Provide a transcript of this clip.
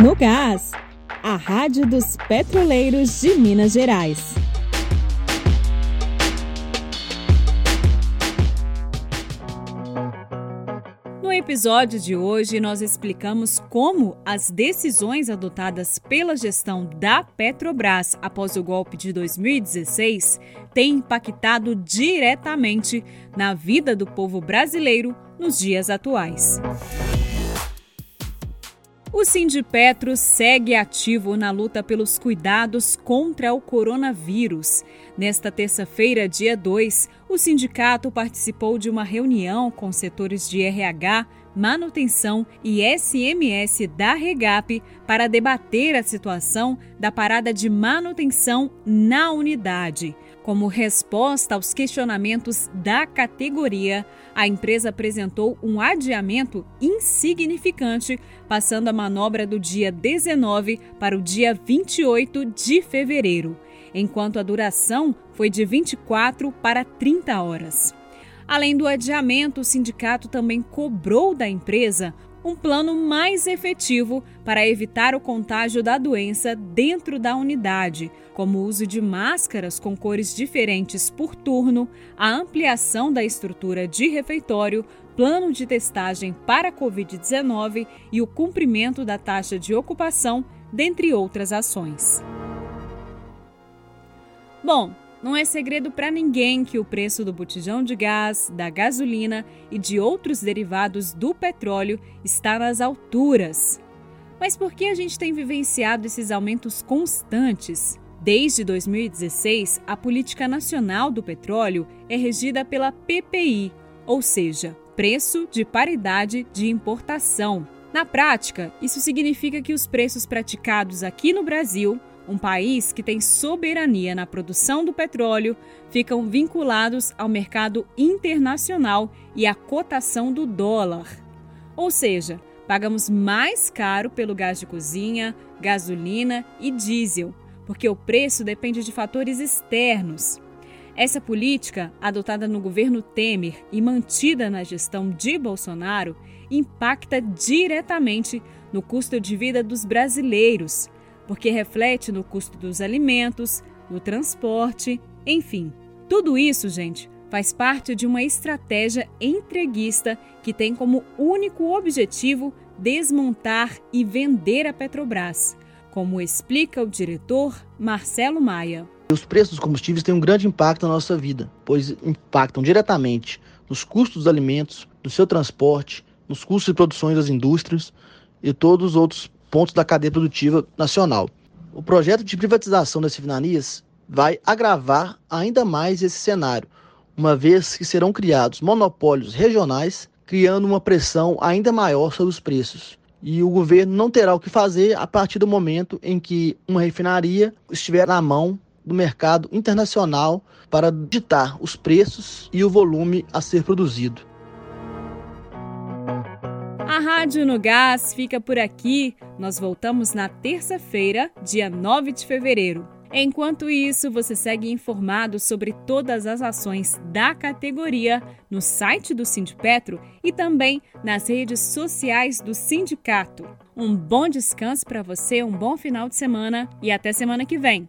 No Gás, a Rádio dos Petroleiros de Minas Gerais. No episódio de hoje, nós explicamos como as decisões adotadas pela gestão da Petrobras após o golpe de 2016 têm impactado diretamente na vida do povo brasileiro nos dias atuais. O Sindipetro segue ativo na luta pelos cuidados contra o coronavírus. Nesta terça-feira, dia 2, o sindicato participou de uma reunião com setores de RH, manutenção e SMS da Regap para debater a situação da parada de manutenção na unidade. Como resposta aos questionamentos da categoria, a empresa apresentou um adiamento insignificante, passando a manobra do dia 19 para o dia 28 de fevereiro, enquanto a duração foi de 24 para 30 horas. Além do adiamento, o sindicato também cobrou da empresa um plano mais efetivo para evitar o contágio da doença dentro da unidade, como o uso de máscaras com cores diferentes por turno, a ampliação da estrutura de refeitório, plano de testagem para a Covid-19 e o cumprimento da taxa de ocupação, dentre outras ações. Bom, não é segredo para ninguém que o preço do botijão de gás, da gasolina e de outros derivados do petróleo está nas alturas. Mas por que a gente tem vivenciado esses aumentos constantes? Desde 2016, a política nacional do petróleo é regida pela PPI, ou seja, Preço de Paridade de Importação. Na prática, isso significa que os preços praticados aqui no Brasil um país que tem soberania na produção do petróleo, ficam vinculados ao mercado internacional e à cotação do dólar. Ou seja, pagamos mais caro pelo gás de cozinha, gasolina e diesel, porque o preço depende de fatores externos. Essa política, adotada no governo Temer e mantida na gestão de Bolsonaro, impacta diretamente no custo de vida dos brasileiros porque reflete no custo dos alimentos, no transporte, enfim. Tudo isso, gente, faz parte de uma estratégia entreguista que tem como único objetivo desmontar e vender a Petrobras, como explica o diretor Marcelo Maia. Os preços dos combustíveis têm um grande impacto na nossa vida, pois impactam diretamente nos custos dos alimentos, no seu transporte, nos custos de produção das indústrias e todos os outros pontos da cadeia produtiva nacional. O projeto de privatização das refinarias vai agravar ainda mais esse cenário, uma vez que serão criados monopólios regionais, criando uma pressão ainda maior sobre os preços. E o governo não terá o que fazer a partir do momento em que uma refinaria estiver na mão do mercado internacional para ditar os preços e o volume a ser produzido. A Rádio no Gás fica por aqui. Nós voltamos na terça-feira, dia 9 de fevereiro. Enquanto isso, você segue informado sobre todas as ações da categoria no site do Sindipetro e também nas redes sociais do sindicato. Um bom descanso para você, um bom final de semana e até semana que vem.